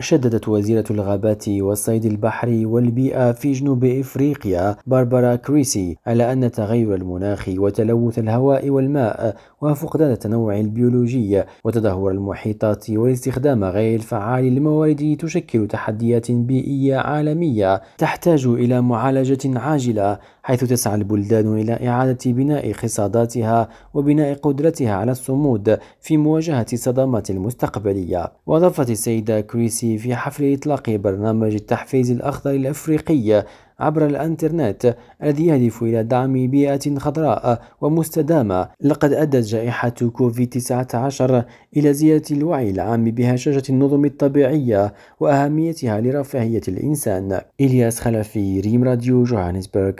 شددت وزيرة الغابات والصيد البحري والبيئة في جنوب إفريقيا باربارا كريسي على أن تغير المناخ وتلوث الهواء والماء وفقدان التنوع البيولوجي وتدهور المحيطات والاستخدام غير الفعال للموارد تشكل تحديات بيئية عالمية تحتاج إلى معالجة عاجلة حيث تسعى البلدان إلى إعادة بناء اقتصاداتها وبناء قدرتها على الصمود في مواجهة الصدمات المستقبلية. وأضافت السيدة كريسي في حفل إطلاق برنامج التحفيز الأخضر الأفريقي عبر الإنترنت الذي يهدف إلى دعم بيئة خضراء ومستدامة. لقد أدت جائحة كوفيد 19 إلى زيادة الوعي العام بهشاشة النظم الطبيعية وأهميتها لرفاهية الإنسان. إلياس خلفي ريم راديو جوهانسبرغ.